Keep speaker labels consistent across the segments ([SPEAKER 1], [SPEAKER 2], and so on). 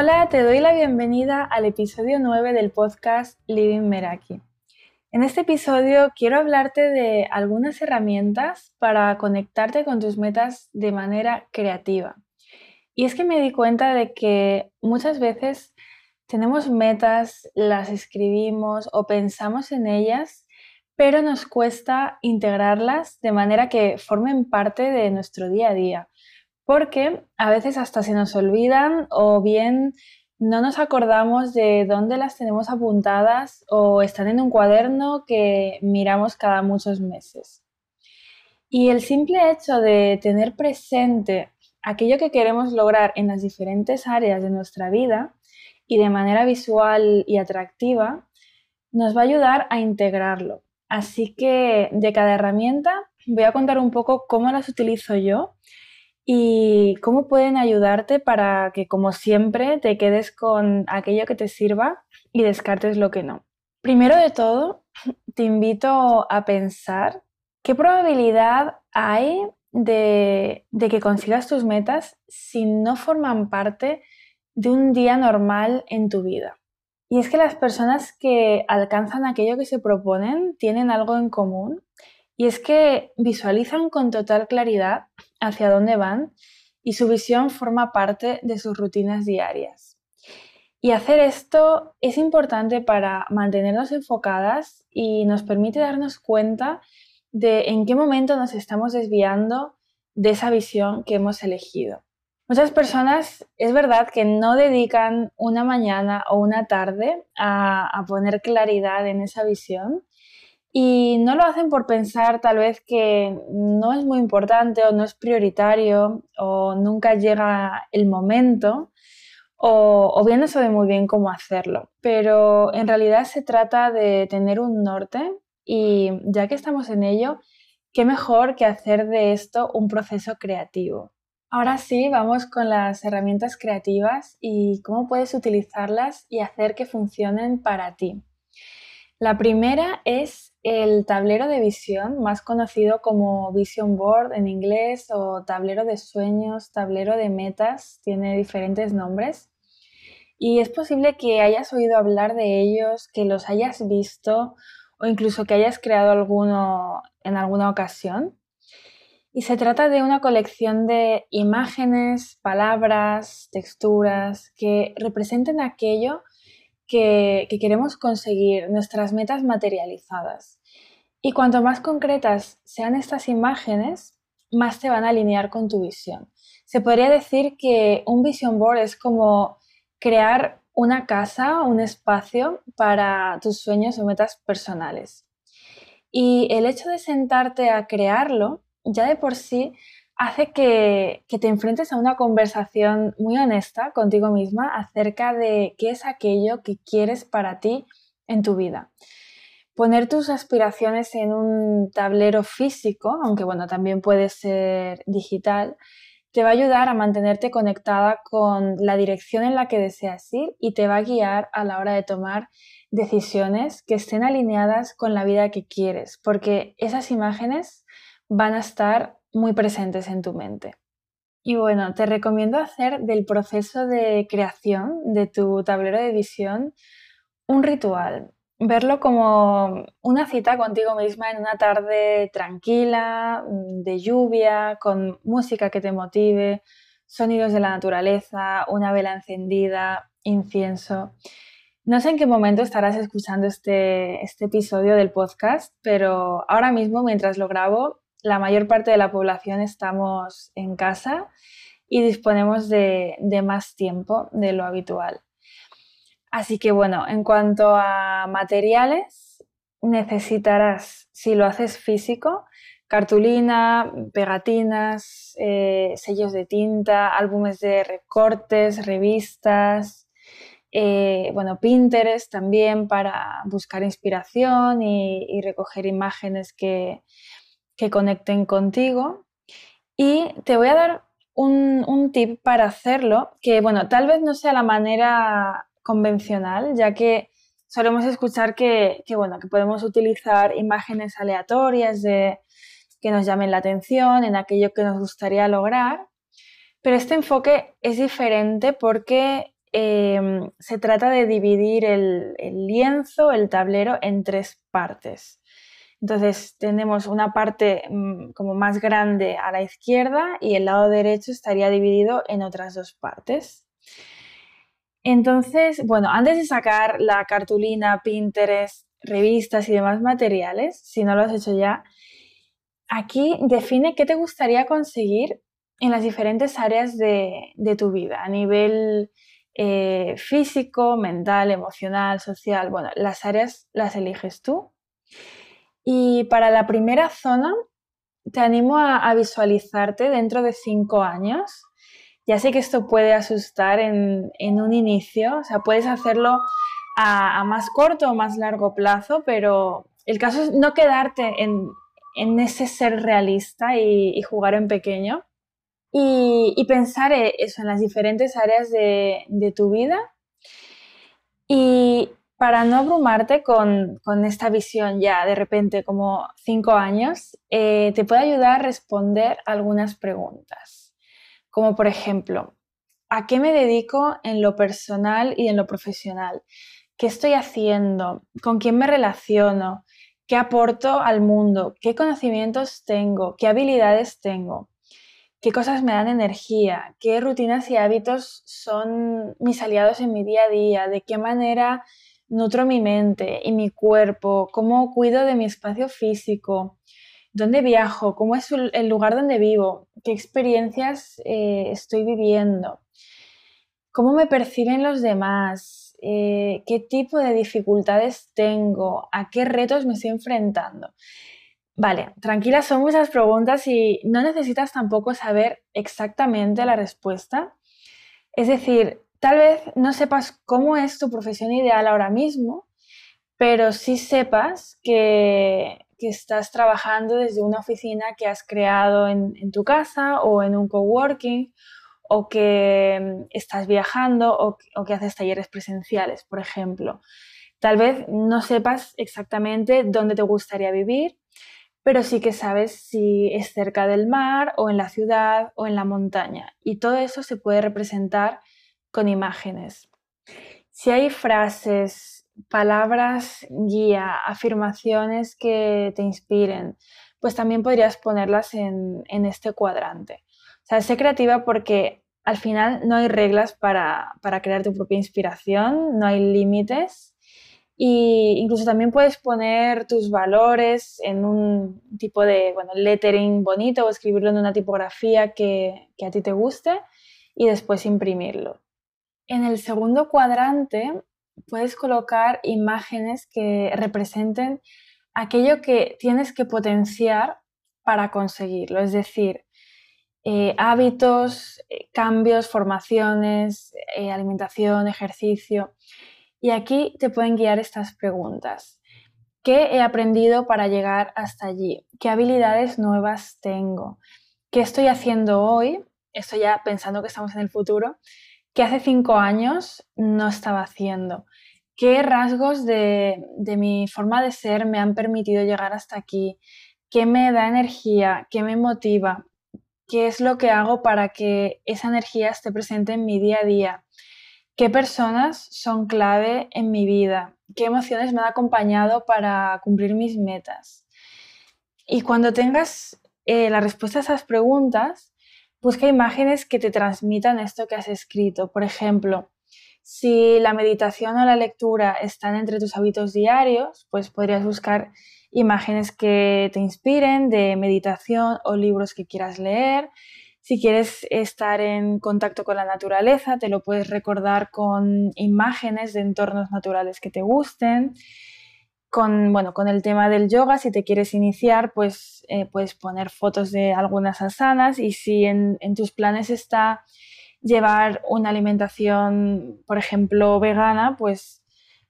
[SPEAKER 1] Hola, te doy la bienvenida al episodio 9 del podcast Living Meraki. En este episodio quiero hablarte de algunas herramientas para conectarte con tus metas de manera creativa. Y es que me di cuenta de que muchas veces tenemos metas, las escribimos o pensamos en ellas, pero nos cuesta integrarlas de manera que formen parte de nuestro día a día porque a veces hasta se nos olvidan o bien no nos acordamos de dónde las tenemos apuntadas o están en un cuaderno que miramos cada muchos meses. Y el simple hecho de tener presente aquello que queremos lograr en las diferentes áreas de nuestra vida y de manera visual y atractiva, nos va a ayudar a integrarlo. Así que de cada herramienta voy a contar un poco cómo las utilizo yo y cómo pueden ayudarte para que, como siempre, te quedes con aquello que te sirva y descartes lo que no. Primero de todo, te invito a pensar qué probabilidad hay de, de que consigas tus metas si no forman parte de un día normal en tu vida. Y es que las personas que alcanzan aquello que se proponen tienen algo en común y es que visualizan con total claridad hacia dónde van y su visión forma parte de sus rutinas diarias. Y hacer esto es importante para mantenernos enfocadas y nos permite darnos cuenta de en qué momento nos estamos desviando de esa visión que hemos elegido. Muchas personas es verdad que no dedican una mañana o una tarde a, poner claridad en esa visión, y no lo hacen por pensar tal vez que no es muy importante o no es prioritario o nunca llega el momento o, bien no sabe muy bien cómo hacerlo. Pero en realidad se trata de tener un norte y ya que estamos en ello, qué mejor que hacer de esto un proceso creativo. Ahora sí, vamos con las herramientas creativas y cómo puedes utilizarlas y hacer que funcionen para ti. La primera es el tablero de visión, más conocido como Vision Board en inglés o tablero de sueños, tablero de metas, tiene diferentes nombres. Y es posible que hayas oído hablar de ellos, que los hayas visto o incluso que hayas creado alguno en alguna ocasión. Y se trata de una colección de imágenes, palabras, texturas que representen aquello que, queremos conseguir, nuestras metas materializadas. Y cuanto más concretas sean estas imágenes, más te van a alinear con tu visión. Se podría decir que un vision board es como crear una casa, un espacio para tus sueños o metas personales. Y el hecho de sentarte a crearlo, ya de por sí, hace que, te enfrentes a una conversación muy honesta contigo misma acerca de qué es aquello que quieres para ti en tu vida. Poner tus aspiraciones en un tablero físico, aunque bueno, también puede ser digital, te va a ayudar a mantenerte conectada con la dirección en la que deseas ir y te va a guiar a la hora de tomar decisiones que estén alineadas con la vida que quieres, porque esas imágenes van a estar muy presentes en tu mente. Y bueno, te recomiendo hacer del proceso de creación de tu tablero de visión un ritual. Verlo como una cita contigo misma en una tarde tranquila, de lluvia, con música que te motive, sonidos de la naturaleza, una vela encendida, incienso. No sé en qué momento estarás escuchando este, este episodio del podcast, pero ahora mismo, mientras lo grabo, la mayor parte de la población estamos en casa y disponemos de, más tiempo de lo habitual. Así que bueno, en cuanto a materiales, necesitarás, si lo haces físico, cartulina, pegatinas, eh, sellos de tinta, álbumes de recortes, revistas, eh, bueno, Pinterest también para buscar inspiración y recoger imágenes que, que conecten contigo. Y te voy a dar un, tip para hacerlo, que bueno, tal vez no sea la manera convencional, ya que solemos escuchar que, bueno, que podemos utilizar imágenes aleatorias de, que nos llamen la atención en aquello que nos gustaría lograr. Pero este enfoque es diferente porque em, se trata de dividir el, lienzo, el tablero, en tres partes. Entonces tenemos una parte mm, como más grande a la izquierda y el lado derecho estaría dividido en otras dos partes. Entonces, bueno, antes de sacar la cartulina, Pinterest, revistas y demás materiales, si no lo has hecho ya, aquí define qué te gustaría conseguir en las diferentes áreas de, tu vida, a nivel eh, físico, mental, emocional, social. Bueno, las áreas las eliges tú. Y para la primera zona, te animo a, visualizarte dentro de cinco años. Ya sé que esto puede asustar en, un inicio, o sea, puedes hacerlo a, más corto o más largo plazo, pero el caso es no quedarte en, ese ser realista y jugar en pequeño, y, pensar e, eso en las diferentes áreas de, tu vida. Y para no abrumarte con, esta visión ya de repente como cinco años, eh, te puede ayudar a responder algunas preguntas. Como por ejemplo, ¿a qué me dedico en lo personal y en lo profesional? ¿Qué estoy haciendo? ¿Con quién me relaciono? ¿Qué aporto al mundo? ¿Qué conocimientos tengo? ¿Qué habilidades tengo? qué cosas me dan energía, qué rutinas y hábitos son mis aliados en mi día a día, de qué manera nutro mi mente y mi cuerpo, cómo cuido de mi espacio físico, dónde viajo, cómo es el lugar donde vivo, qué experiencias eh, estoy viviendo, cómo me perciben los demás, eh, qué tipo de dificultades tengo, a qué retos me estoy enfrentando. Vale, tranquila, son muchas preguntas y no necesitas tampoco saber exactamente la respuesta. Es decir, tal vez no sepas cómo es tu profesión ideal ahora mismo, pero sí sepas que, estás trabajando desde una oficina que has creado en, tu casa o en un coworking o que mm, estás viajando o, o que haces talleres presenciales, por ejemplo. Tal vez no sepas exactamente dónde te gustaría vivir, pero sí que sabes si es cerca del mar o en la ciudad o en la montaña. Y todo eso se puede representar con imágenes. Si hay frases, palabras guía, afirmaciones que te inspiren, pues también podrías ponerlas en, este cuadrante. O sea, sé creativa porque al final no hay reglas para, para crear tu propia inspiración, no hay límites y incluso también puedes poner tus valores en un tipo de bueno, lettering bonito o escribirlo en una tipografía que, que a ti te guste y después imprimirlo. En el segundo cuadrante puedes colocar imágenes que representen aquello que tienes que potenciar para conseguirlo, es decir, eh, hábitos, eh, cambios, formaciones, eh, alimentación, ejercicio. Y aquí te pueden guiar estas preguntas. ¿Qué he aprendido para llegar hasta allí? ¿Qué habilidades nuevas tengo? ¿Qué estoy haciendo hoy? Esto ya pensando que estamos en el futuro, que hace cinco años no estaba haciendo. ¿Qué rasgos de, mi forma de ser me han permitido llegar hasta aquí? ¿Qué me da energía? ¿Qué me motiva? ¿Qué es lo que hago para que esa energía esté presente en mi día a día? ¿Qué personas son clave en mi vida? ¿Qué emociones me han acompañado para cumplir mis metas? Y cuando tengas eh, la respuesta a esas preguntas, busca imágenes que te transmitan esto que has escrito. Por ejemplo, si la meditación o la lectura están entre tus hábitos diarios, pues podrías buscar imágenes que te inspiren de meditación o libros que quieras leer. Si quieres estar en contacto con la naturaleza, te lo puedes recordar con imágenes de entornos naturales que te gusten. Con, bueno, con el tema del yoga, si te quieres iniciar, pues eh, puedes poner fotos de algunas asanas y si en, en tus planes está llevar una alimentación, por ejemplo, vegana, pues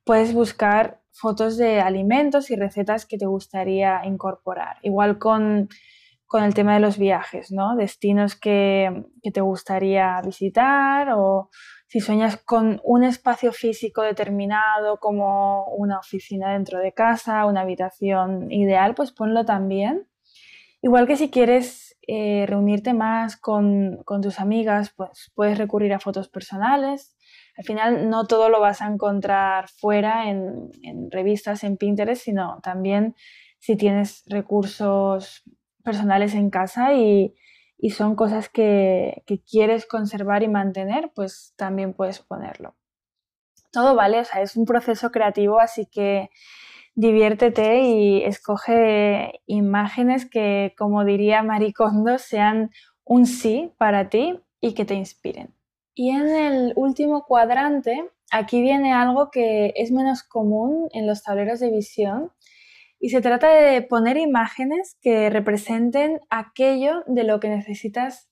[SPEAKER 1] puedes buscar fotos de alimentos y recetas que te gustaría incorporar. Igual con con el tema de los viajes, ¿no? Destinos que, te gustaría visitar o si sueñas con un espacio físico determinado como una oficina dentro de casa, una habitación ideal, pues ponlo también. Igual que si quieres eh, reunirte más con, tus amigas, pues puedes recurrir a fotos personales. al final no todo lo vas a encontrar fuera en, revistas, en Pinterest, sino también si tienes recursos personales en casa y, son cosas que, quieres conservar y mantener, pues también puedes ponerlo. Todo vale, o sea, es un proceso creativo, así que diviértete y escoge imágenes que, como diría Maricondo, sean un sí para ti y que te inspiren. Y en el último cuadrante, aquí viene algo que es menos común en los tableros de visión y se trata de poner imágenes que representen aquello de lo que necesitas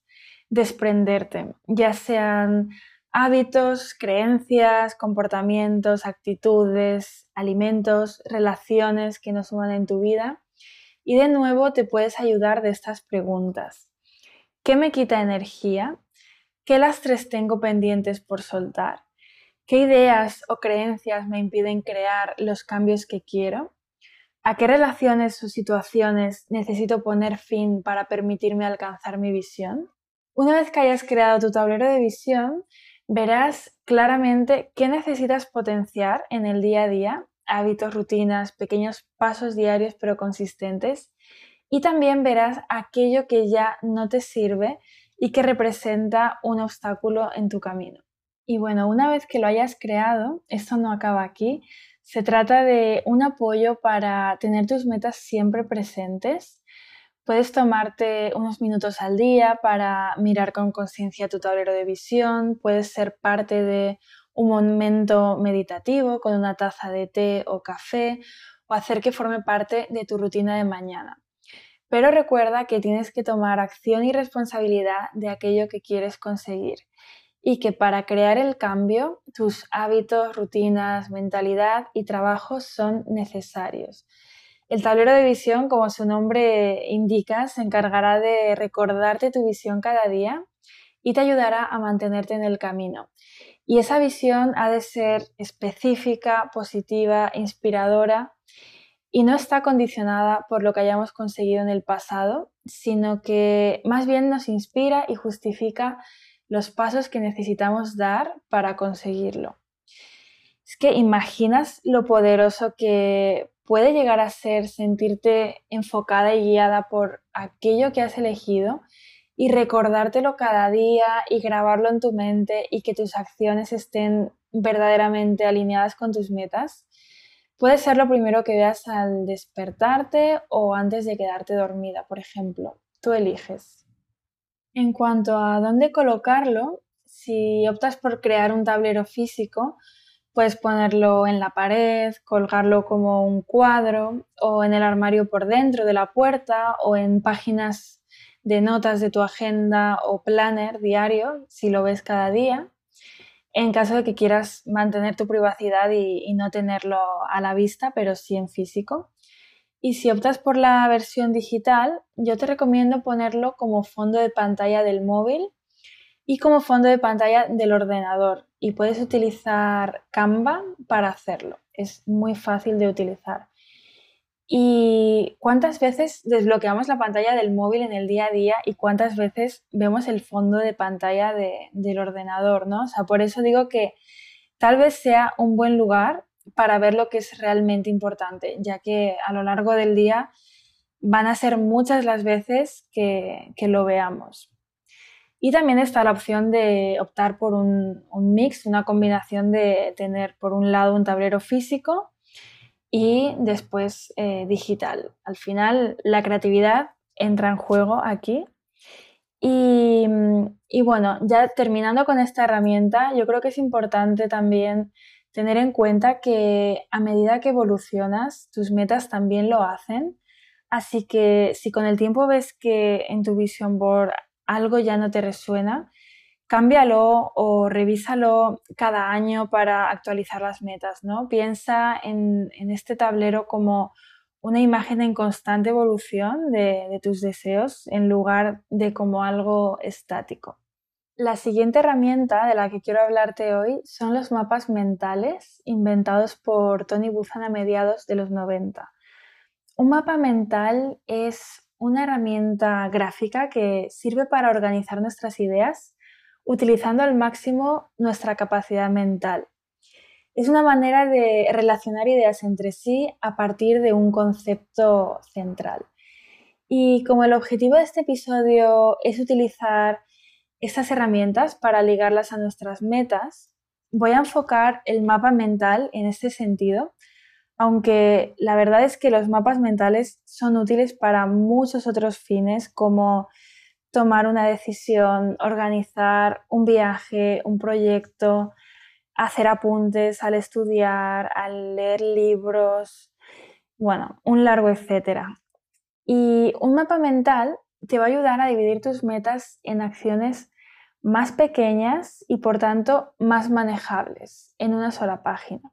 [SPEAKER 1] desprenderte, ya sean hábitos, creencias, comportamientos, actitudes, alimentos, relaciones que no suman en tu vida. Y de nuevo te puedes ayudar de estas preguntas. ¿Qué me quita energía? ¿Qué lastres tengo pendientes por soltar? ¿Qué ideas o creencias me impiden crear los cambios que quiero? ¿A qué relaciones o situaciones necesito poner fin para permitirme alcanzar mi visión? Una vez que hayas creado tu tablero de visión, verás claramente qué necesitas potenciar en el día a día, hábitos, rutinas, pequeños pasos diarios pero consistentes, y también verás aquello que ya no te sirve y que representa un obstáculo en tu camino. Y bueno, una vez que lo hayas creado, esto no acaba aquí, se trata de un apoyo para tener tus metas siempre presentes. Puedes tomarte unos minutos al día para mirar con conciencia tu tablero de visión, puedes ser parte de un momento meditativo con una taza de té o café o hacer que forme parte de tu rutina de mañana. Pero recuerda que tienes que tomar acción y responsabilidad de aquello que quieres conseguir y que para crear el cambio tus hábitos, rutinas, mentalidad y trabajo son necesarios. El tablero de visión, como su nombre indica, se encargará de recordarte tu visión cada día y te ayudará a mantenerte en el camino. Y esa visión ha de ser específica, positiva, inspiradora y no está condicionada por lo que hayamos conseguido en el pasado, sino que más bien nos inspira y justifica los pasos que necesitamos dar para conseguirlo. Es que imaginas lo poderoso que puede llegar a ser sentirte enfocada y guiada por aquello que has elegido y recordártelo cada día y grabarlo en tu mente y que tus acciones estén verdaderamente alineadas con tus metas. Puede ser lo primero que veas al despertarte o antes de quedarte dormida, por ejemplo. Tú eliges. En cuanto a dónde colocarlo, si optas por crear un tablero físico, puedes ponerlo en la pared, colgarlo como un cuadro o en el armario por dentro de la puerta o en páginas de notas de tu agenda o planner diario si lo ves cada día en caso de que quieras mantener tu privacidad y, no tenerlo a la vista, pero sí en físico. Y si optas por la versión digital, yo te recomiendo ponerlo como fondo de pantalla del móvil y como fondo de pantalla del ordenador. Y puedes utilizar Canva para hacerlo. Es muy fácil de utilizar. ¿Y cuántas veces desbloqueamos la pantalla del móvil en el día a día y cuántas veces vemos el fondo de pantalla del ordenador, ¿no? O sea, por eso digo que tal vez sea un buen lugar para ver lo que es realmente importante, ya que a lo largo del día van a ser muchas las veces que, lo veamos. Y también está la opción de optar por un mix, una combinación de tener por un lado un tablero físico y después eh, digital. Al final la creatividad entra en juego aquí. Y, bueno, ya terminando con esta herramienta, yo creo que es importante también tener en cuenta que a medida que evolucionas, tus metas también lo hacen. Así que si con el tiempo ves que en tu vision board algo ya no te resuena, cámbialo o revísalo cada año para actualizar las metas, ¿no? Piensa en, este tablero como una imagen en constante evolución de, de, tus deseos en lugar de como algo estático. La siguiente herramienta de la que quiero hablarte hoy son los mapas mentales inventados por Tony Buzan a mediados de los 90. Un mapa mental es una herramienta gráfica que sirve para organizar nuestras ideas utilizando al máximo nuestra capacidad mental. Es una manera de relacionar ideas entre sí a partir de un concepto central. Y como el objetivo de este episodio es utilizar estas herramientas para ligarlas a nuestras metas, voy a enfocar el mapa mental en este sentido, aunque la verdad es que los mapas mentales son útiles para muchos otros fines como tomar una decisión, organizar un viaje, un proyecto, hacer apuntes al estudiar, al leer libros, bueno, un largo etcétera. Y un mapa mental te va a ayudar a dividir tus metas en acciones más pequeñas y por tanto más manejables en una sola página.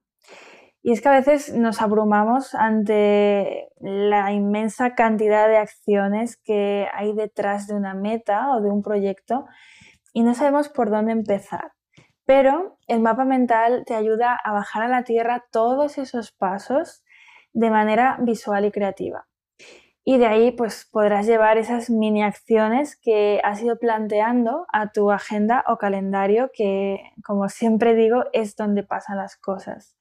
[SPEAKER 1] Y es que a veces nos abrumamos ante la inmensa cantidad de acciones que hay detrás de una meta o de un proyecto y no sabemos por dónde empezar. Pero el mapa mental te ayuda a bajar a la tierra todos esos pasos de manera visual y creativa. Y de ahí pues podrás llevar esas mini acciones que has ido planteando a tu agenda o calendario que, como siempre digo, es donde pasan las cosas.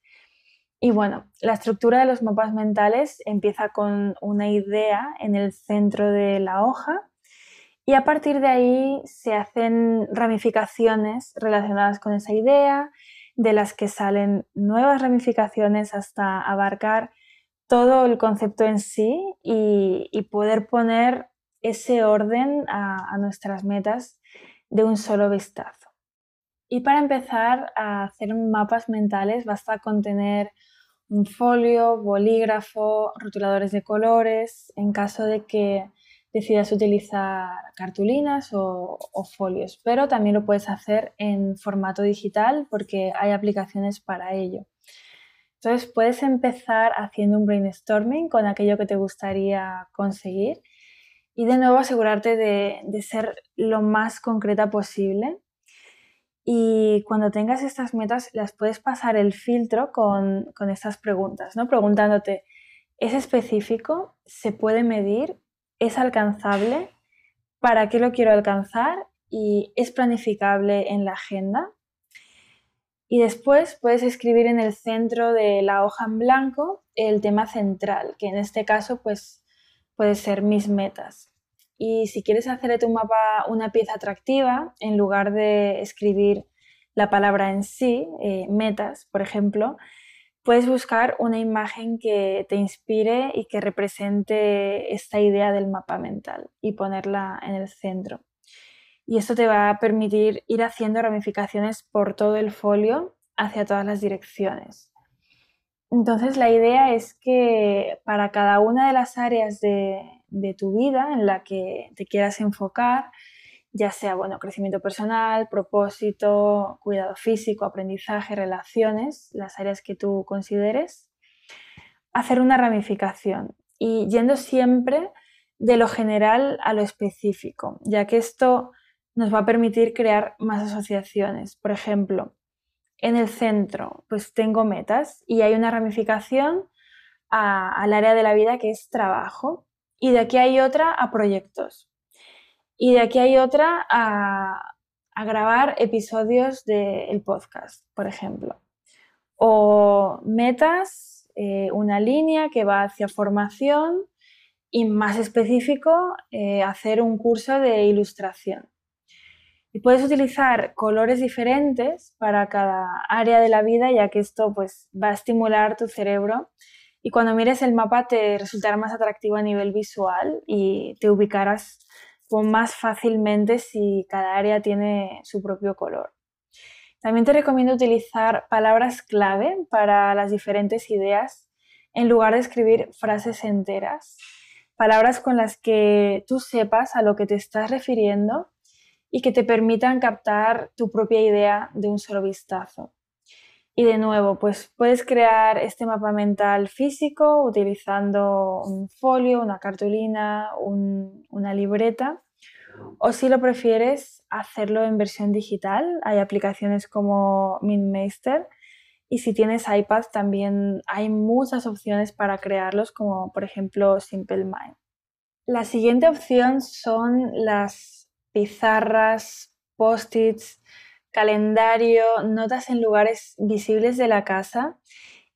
[SPEAKER 1] Y bueno, la estructura de los mapas mentales empieza con una idea en el centro de la hoja y a partir de ahí se hacen ramificaciones relacionadas con esa idea, de las que salen nuevas ramificaciones hasta abarcar todo el concepto en sí y, poder poner ese orden a, nuestras metas de un solo vistazo. Y para empezar a hacer mapas mentales basta con tener un folio, bolígrafo, rotuladores de colores, en caso de que decidas utilizar cartulinas o, folios, pero también lo puedes hacer en formato digital porque hay aplicaciones para ello. Entonces puedes empezar haciendo un brainstorming con aquello que te gustaría conseguir y de nuevo asegurarte de, ser lo más concreta posible. Y cuando tengas estas metas las puedes pasar el filtro con, con estas preguntas, ¿no? Preguntándote, ¿es específico? ¿Se puede medir? ¿Es alcanzable? ¿Para qué lo quiero alcanzar? ¿Y es planificable en la agenda? Y después puedes escribir en el centro de la hoja en blanco el tema central, que en este caso pues puede ser mis metas. Y si quieres hacer de tu mapa una pieza atractiva, en lugar de escribir la palabra en sí, eh, metas, por ejemplo, puedes buscar una imagen que te inspire y que represente esta idea del mapa mental y ponerla en el centro y esto te va a permitir ir haciendo ramificaciones por todo el folio hacia todas las direcciones. Entonces la idea es que para cada una de las áreas de, tu vida en la que te quieras enfocar, ya sea bueno, crecimiento personal, propósito, cuidado físico, aprendizaje, relaciones, las áreas que tú consideres, hacer una ramificación y yendo siempre de lo general a lo específico, ya que esto nos va a permitir crear más asociaciones. Por ejemplo, en el centro, pues tengo metas y hay una ramificación al área de la vida que es trabajo. Y de aquí hay otra a proyectos. Y de aquí hay otra a, grabar episodios del podcast, por ejemplo. O metas, eh, una línea que va hacia formación y más específico, eh, hacer un curso de ilustración. Y puedes utilizar colores diferentes para cada área de la vida, ya que esto pues, va a estimular tu cerebro y cuando mires el mapa te resultará más atractivo a nivel visual y te ubicarás más fácilmente si cada área tiene su propio color. También te recomiendo utilizar palabras clave para las diferentes ideas en lugar de escribir frases enteras. Palabras con las que tú sepas a lo que te estás refiriendo y que te permitan captar tu propia idea de un solo vistazo. Y de nuevo, pues puedes crear este mapa mental físico utilizando un folio, una cartulina, una libreta, o si lo prefieres, hacerlo en versión digital. Hay aplicaciones como MintMeister y si tienes iPad también hay muchas opciones para crearlos, como por ejemplo Simple Mind. La siguiente opción son las pizarras post-its, calendario, notas en lugares visibles de la casa.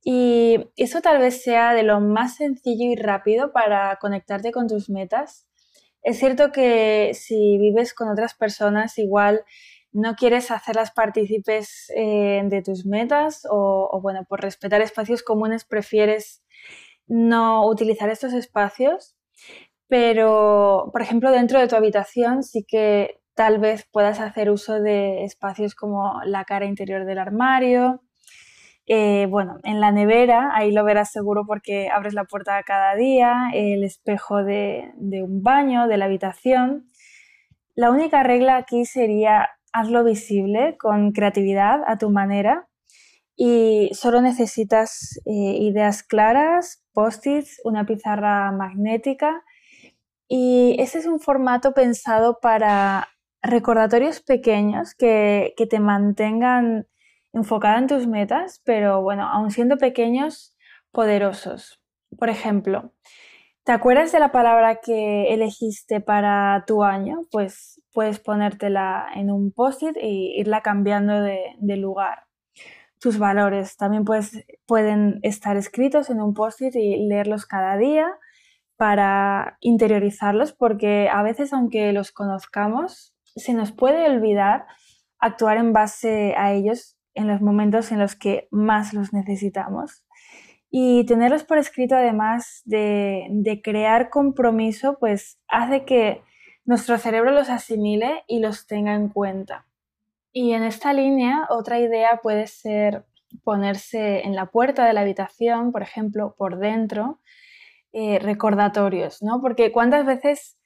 [SPEAKER 1] Y eso tal vez sea de lo más sencillo y rápido para conectarte con tus metas. Es cierto que si vives con otras personas, igual no quieres hacerlas partícipes eh, de tus metas o, o, bueno, por respetar espacios comunes prefieres no utilizar estos espacios. Pero, por ejemplo, dentro de tu habitación sí que tal vez puedas hacer uso de espacios como la cara interior del armario. Eh, bueno, en la nevera, ahí lo verás seguro porque abres la puerta cada día, el espejo de, un baño, de la habitación. La única regla aquí sería hazlo visible con creatividad a tu manera y solo necesitas eh, ideas claras, post-its, una pizarra magnética y ese es un formato pensado para recordatorios pequeños que, te mantengan enfocada en tus metas, pero bueno, aun siendo pequeños, poderosos. Por ejemplo, ¿te acuerdas de la palabra que elegiste para tu año? Pues puedes ponértela en un post-it e irla cambiando de, lugar. Tus valores también pueden estar escritos en un post-it y leerlos cada día para interiorizarlos, porque a veces, aunque los conozcamos, se nos puede olvidar actuar en base a ellos en los momentos en los que más los necesitamos. Y tenerlos por escrito, además de, de crear compromiso, pues hace que nuestro cerebro los asimile y los tenga en cuenta. Y en esta línea, otra idea puede ser ponerse en la puerta de la habitación, por ejemplo, por dentro, eh, recordatorios, ¿no? Porque cuántas veces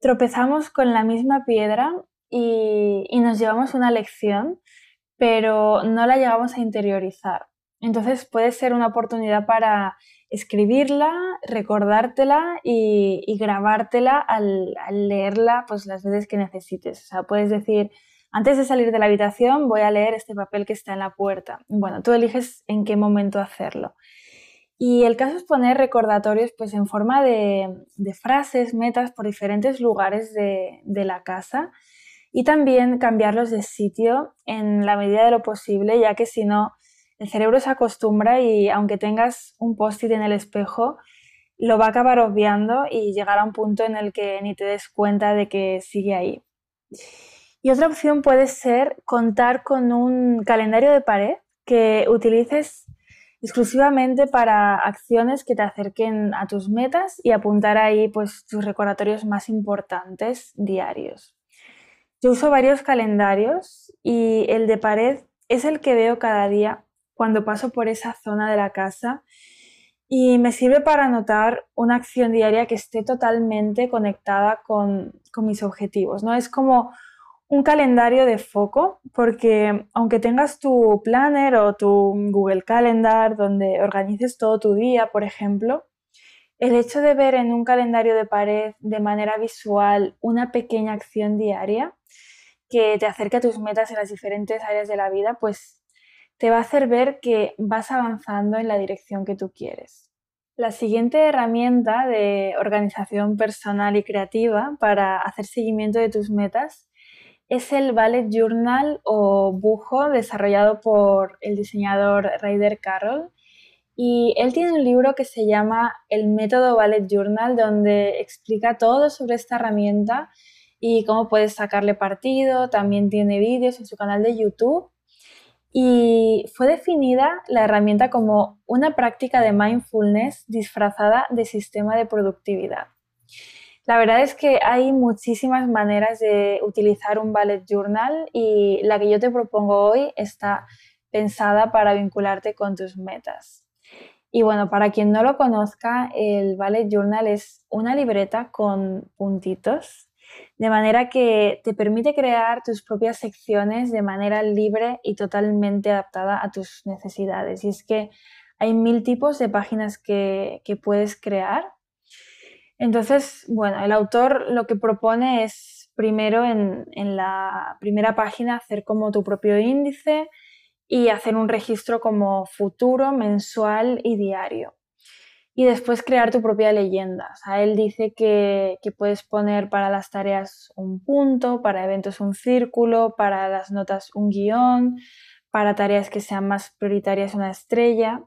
[SPEAKER 1] tropezamos con la misma piedra y, nos llevamos una lección, pero no la llegamos a interiorizar. Entonces puede ser una oportunidad para escribirla, recordártela y, grabártela al, al, leerla pues, las veces que necesites. O sea, puedes decir, antes de salir de la habitación voy a leer este papel que está en la puerta. Bueno, tú eliges en qué momento hacerlo. Y el caso es poner recordatorios pues, en forma de, frases, metas por diferentes lugares de, la casa y también cambiarlos de sitio en la medida de lo posible, ya que si no, el cerebro se acostumbra y aunque tengas un post-it en el espejo, lo va a acabar obviando y llegar a un punto en el que ni te des cuenta de que sigue ahí. Y otra opción puede ser contar con un calendario de pared que utilices exclusivamente para acciones que te acerquen a tus metas y apuntar ahí pues tus recordatorios más importantes diarios. Yo uso varios calendarios y el de pared es el que veo cada día cuando paso por esa zona de la casa y me sirve para anotar una acción diaria que esté totalmente conectada con, con mis objetivos. ¿no? Es como un calendario de foco, porque aunque tengas tu planner o tu Google Calendar donde organices todo tu día, por ejemplo, el hecho de ver en un calendario de pared de manera visual una pequeña acción diaria que te acerque a tus metas en las diferentes áreas de la vida, pues te va a hacer ver que vas avanzando en la dirección que tú quieres. La siguiente herramienta de organización personal y creativa para hacer seguimiento de tus metas es el Ballet Journal o bujo desarrollado por el diseñador Ryder Carroll. Y él tiene un libro que se llama El método Ballet Journal, donde explica todo sobre esta herramienta y cómo puedes sacarle partido. También tiene vídeos en su canal de YouTube. Y fue definida la herramienta como una práctica de mindfulness disfrazada de sistema de productividad. La verdad es que hay muchísimas maneras de utilizar un ballet journal y la que yo te propongo hoy está pensada para vincularte con tus metas. Y bueno, para quien no lo conozca, el ballet journal es una libreta con puntitos, de manera que te permite crear tus propias secciones de manera libre y totalmente adaptada a tus necesidades. Y es que hay mil tipos de páginas que, que puedes crear entonces, bueno, el autor lo que propone es primero en, la primera página hacer como tu propio índice y hacer un registro como futuro, mensual y diario. y después crear tu propia leyenda. O él dice que, que, puedes poner para las tareas un punto, para eventos un círculo, para las notas un guion, para tareas que sean más prioritarias una estrella.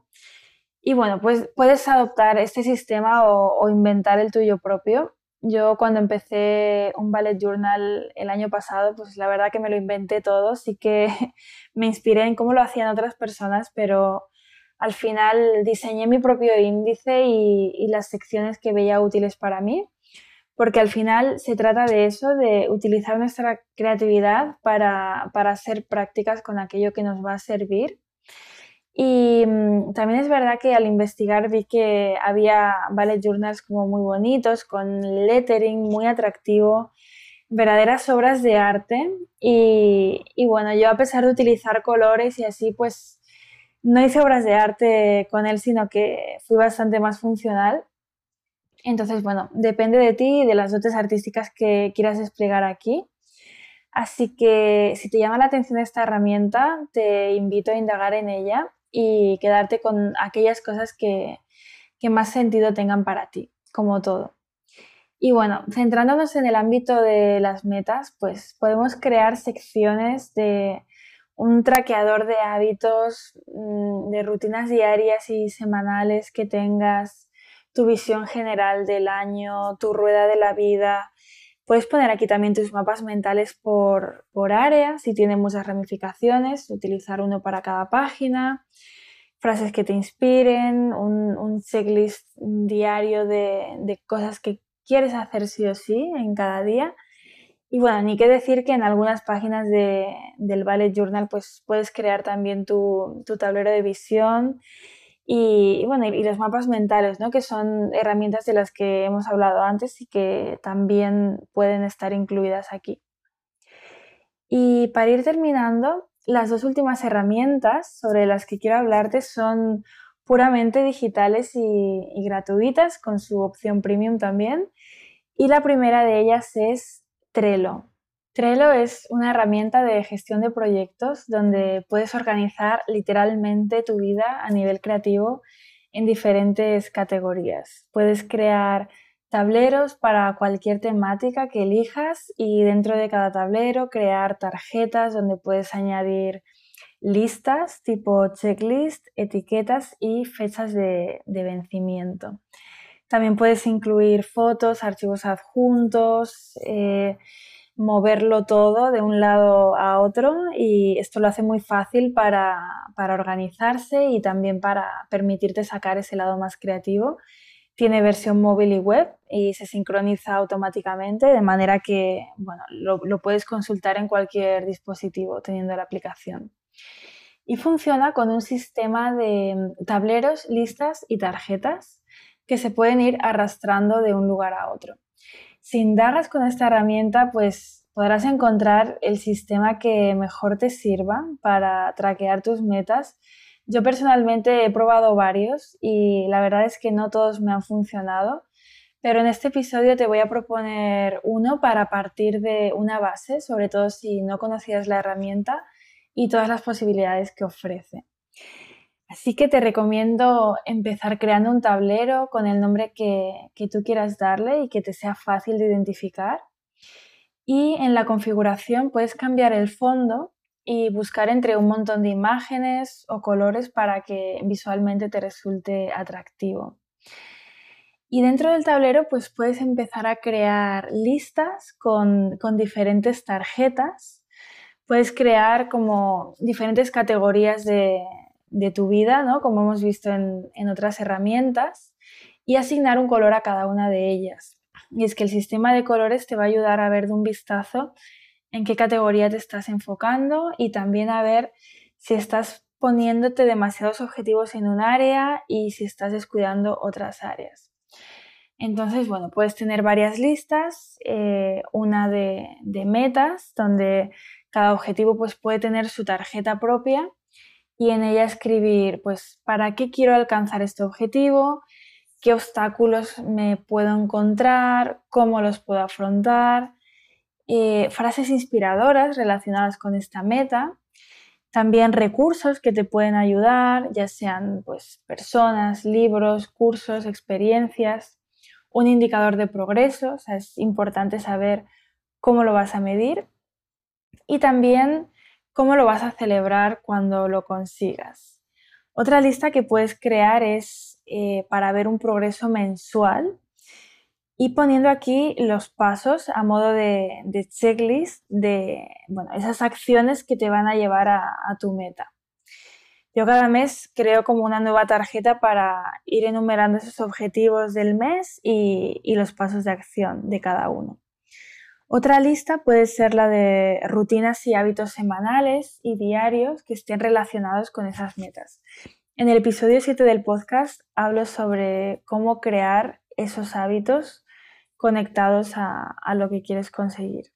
[SPEAKER 1] Y bueno, pues puedes adoptar este sistema o, inventar el tuyo propio. Yo cuando empecé un ballet journal el año pasado, pues la verdad que me lo inventé todo, sí que me inspiré en cómo lo hacían otras personas, pero al final diseñé mi propio índice y, las secciones que veía útiles para mí, porque al final se trata de eso, de utilizar nuestra creatividad para, para hacer prácticas con aquello que nos va a servir. Y mm, también es verdad que al investigar vi que había ballet journals como muy bonitos, con lettering muy atractivo, verdaderas obras de arte. Y, y bueno, yo a pesar de utilizar colores y así, pues no hice obras de arte con él, sino que fui bastante más funcional. Entonces, bueno, depende de ti y de las dotes artísticas que quieras desplegar aquí. Así que si te llama la atención esta herramienta, te invito a indagar en ella y quedarte con aquellas cosas que, que más sentido tengan para ti, como todo. Y bueno, centrándonos en el ámbito de las metas, pues podemos crear secciones de un traqueador de hábitos, mm, de rutinas diarias y semanales que tengas, tu visión general del año, tu rueda de la vida. Puedes poner aquí también tus mapas mentales por, por área, si tiene muchas ramificaciones, utilizar uno para cada página, frases que te inspiren, un, checklist diario de, de cosas que quieres hacer sí o sí en cada día. Y bueno, ni qué decir que en algunas páginas del Ballet Journal pues puedes crear también tu, tablero de visión y, bueno, los mapas mentales, ¿no? que son herramientas de las que hemos hablado antes y que también pueden estar incluidas aquí. Y para ir terminando, las dos últimas herramientas sobre las que quiero hablarte son puramente digitales y gratuitas, con su opción premium también. Y la primera de ellas es Trello. Trello es una herramienta de gestión de proyectos donde puedes organizar literalmente tu vida a nivel creativo en diferentes categorías. Puedes crear tableros para cualquier temática que elijas y dentro de cada tablero crear tarjetas donde puedes añadir listas tipo checklist, etiquetas y fechas de, vencimiento. También puedes incluir fotos, archivos adjuntos, eh, moverlo todo de un lado a otro y esto lo hace muy fácil para, organizarse y también para permitirte sacar ese lado más creativo. Tiene versión móvil y web y se sincroniza automáticamente de manera que bueno, lo, lo puedes consultar en cualquier dispositivo teniendo la aplicación. Y funciona con un sistema de tableros, listas y tarjetas que se pueden ir arrastrando de un lugar a otro. Si indagas con esta herramienta, pues podrás encontrar el sistema que mejor te sirva para traquear tus metas. Yo personalmente he probado varios y la verdad es que no todos me han funcionado, pero en este episodio te voy a proponer uno para partir de una base, sobre todo si no conocías la herramienta y todas las posibilidades que ofrece. Así que te recomiendo empezar creando un tablero con el nombre que, tú quieras darle y que te sea fácil de identificar. Y en la configuración puedes cambiar el fondo y buscar entre un montón de imágenes o colores para que visualmente te resulte atractivo. Y dentro del tablero pues puedes empezar a crear listas con, con diferentes tarjetas. Puedes crear como diferentes categorías de, de tu vida, ¿no? como hemos visto en, otras herramientas, y asignar un color a cada una de ellas. Y es que el sistema de colores te va a ayudar a ver de un vistazo en qué categoría te estás enfocando y también a ver si estás poniéndote demasiados objetivos en un área y si estás descuidando otras áreas. Entonces, bueno, puedes tener varias listas, eh, una de, de, metas, donde cada objetivo pues, puede tener su tarjeta propia y en ella escribir, pues, ¿para qué quiero alcanzar este objetivo? ¿Qué obstáculos me puedo encontrar? ¿Cómo los puedo afrontar? Eh, frases inspiradoras relacionadas con esta meta. También recursos que te pueden ayudar, ya sean pues, personas, libros, cursos, experiencias. Un indicador de progreso, es importante saber cómo lo vas a medir. Y también cómo lo vas a celebrar cuando lo consigas. Otra lista que puedes crear es eh, para ver un progreso mensual y poniendo aquí los pasos a modo de, checklist de esas acciones que te van a llevar a, tu meta. Yo cada mes creo como una nueva tarjeta para ir enumerando esos objetivos del mes y los pasos de acción de cada uno. Otra lista puede ser la de rutinas y hábitos semanales y diarios que estén relacionados con esas metas. En el episodio 7 del podcast hablo sobre cómo crear esos hábitos conectados a, lo que quieres conseguir.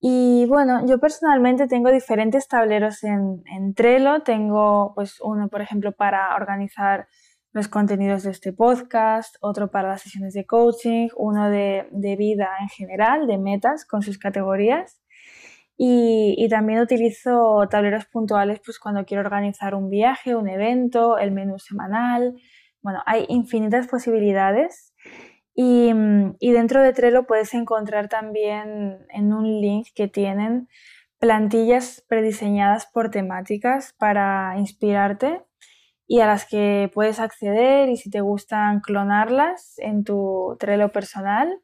[SPEAKER 1] Y bueno, yo personalmente tengo diferentes tableros en, Trello. Tengo pues uno, por ejemplo, para organizar los contenidos de este podcast, otro para las sesiones de coaching, uno de, vida en general, de metas con sus categorías. Y, también utilizo tableros puntuales pues cuando quiero organizar un viaje, un evento, el menú semanal. Bueno, hay infinitas posibilidades y, dentro de Trello puedes encontrar también en un link que tienen plantillas prediseñadas por temáticas para inspirarte y a las que puedes acceder y si te gustan clonarlas en tu Trello personal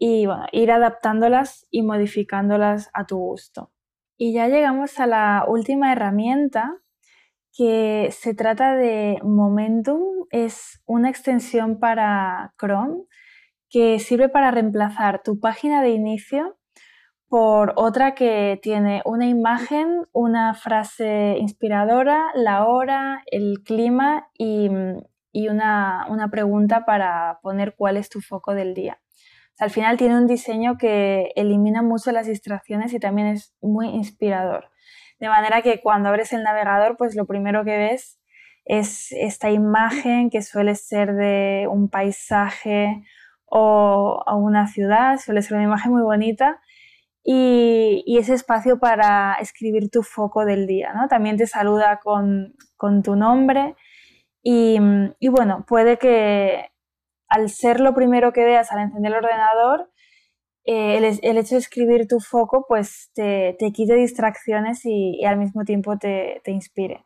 [SPEAKER 1] y ir adaptándolas y modificándolas a tu gusto. Y ya llegamos a la última herramienta que se trata de Momentum, es una extensión para Chrome que sirve para reemplazar tu página de inicio por otra que tiene una imagen, una frase inspiradora, la hora, el clima y, una, una, pregunta para poner cuál es tu foco del día. al final tiene un diseño que elimina mucho las distracciones y también es muy inspirador. De manera que cuando abres el navegador, pues lo primero que ves es esta imagen que suele ser de un paisaje o, una ciudad, suele ser una imagen muy bonita y, ese espacio para escribir tu foco del día. ¿no? También te saluda con, tu nombre y, bueno, puede que al ser lo primero que veas al encender el ordenador, eh, el, hecho de escribir tu foco pues te, quite distracciones y, al mismo tiempo te, inspire.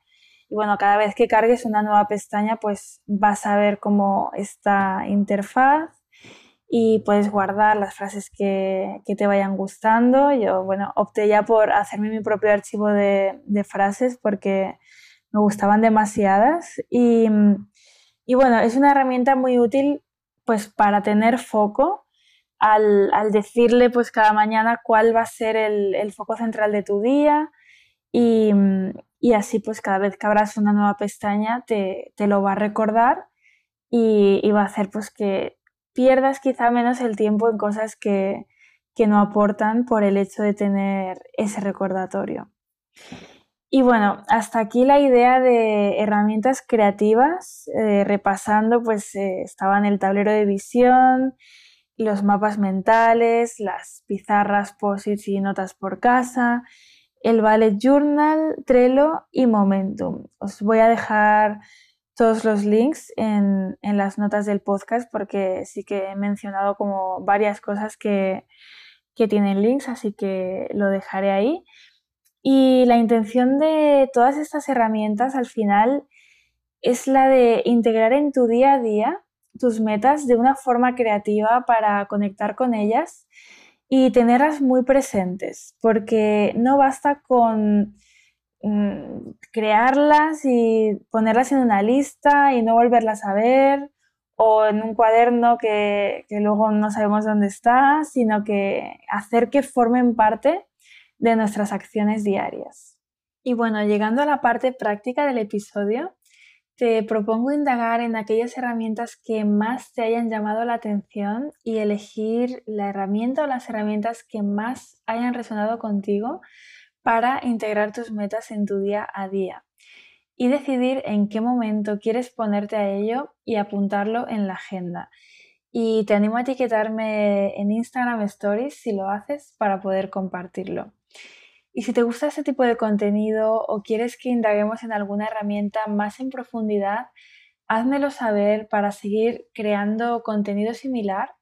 [SPEAKER 1] Y bueno, cada vez que cargues una nueva pestaña pues vas a ver cómo esta interfaz y puedes guardar las frases que, te vayan gustando. Yo, bueno, opté ya por hacerme mi propio archivo de, frases porque me gustaban demasiadas y, y bueno, es una herramienta muy útil pues para tener foco al, decirle pues cada mañana cuál va a ser el, foco central de tu día y, así pues cada vez que abras una nueva pestaña te, lo va a recordar y, va a hacer pues que pierdas quizá menos el tiempo en cosas que, no aportan por el hecho de tener ese recordatorio. Y bueno, hasta aquí la idea de herramientas creativas, eh, repasando, pues eh, estaba en el tablero de visión, los mapas mentales, las pizarras, posits y notas por casa, el Ballet Journal, Trello y Momentum. Os voy a dejar todos los links en, las notas del podcast porque sí que he mencionado como varias cosas que, que tienen links, así que lo dejaré ahí. Y la intención de todas estas herramientas al final es la de integrar en tu día a día tus metas de una forma creativa para conectar con ellas y tenerlas muy presentes, porque no basta con mm, crearlas y ponerlas en una lista y no volverlas a ver o en un cuaderno que, que luego no sabemos dónde está, sino que hacer que formen parte de nuestras acciones diarias. Y bueno, llegando a la parte práctica del episodio, te propongo indagar en aquellas herramientas que más te hayan llamado la atención y elegir la herramienta o las herramientas que más hayan resonado contigo para integrar tus metas en tu día a día y decidir en qué momento quieres ponerte a ello y apuntarlo en la agenda. Y te animo a etiquetarme en Instagram Stories si lo haces para poder compartirlo. Y si te gusta este tipo de contenido o quieres que indaguemos en alguna herramienta más en profundidad, házmelo saber para seguir creando contenido similar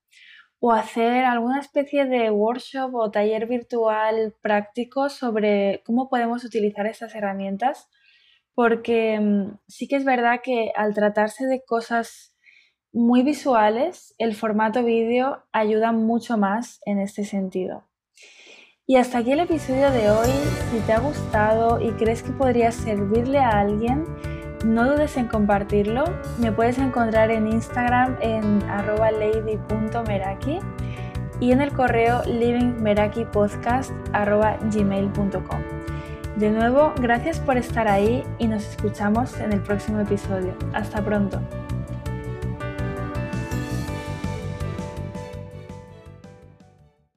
[SPEAKER 1] o hacer alguna especie de workshop o taller virtual práctico sobre cómo podemos utilizar estas herramientas, porque mm, sí que es verdad que al tratarse de cosas muy visuales, el formato vídeo ayuda mucho más en este sentido. Y hasta aquí el episodio de hoy. Si te ha gustado y crees que podría servirle a alguien, no dudes en compartirlo. Me puedes encontrar en Instagram en arroba lady.meraki y en el correo livingmerakipodcast.gmail.com. De nuevo, gracias por estar ahí y nos escuchamos en el próximo episodio. Hasta pronto.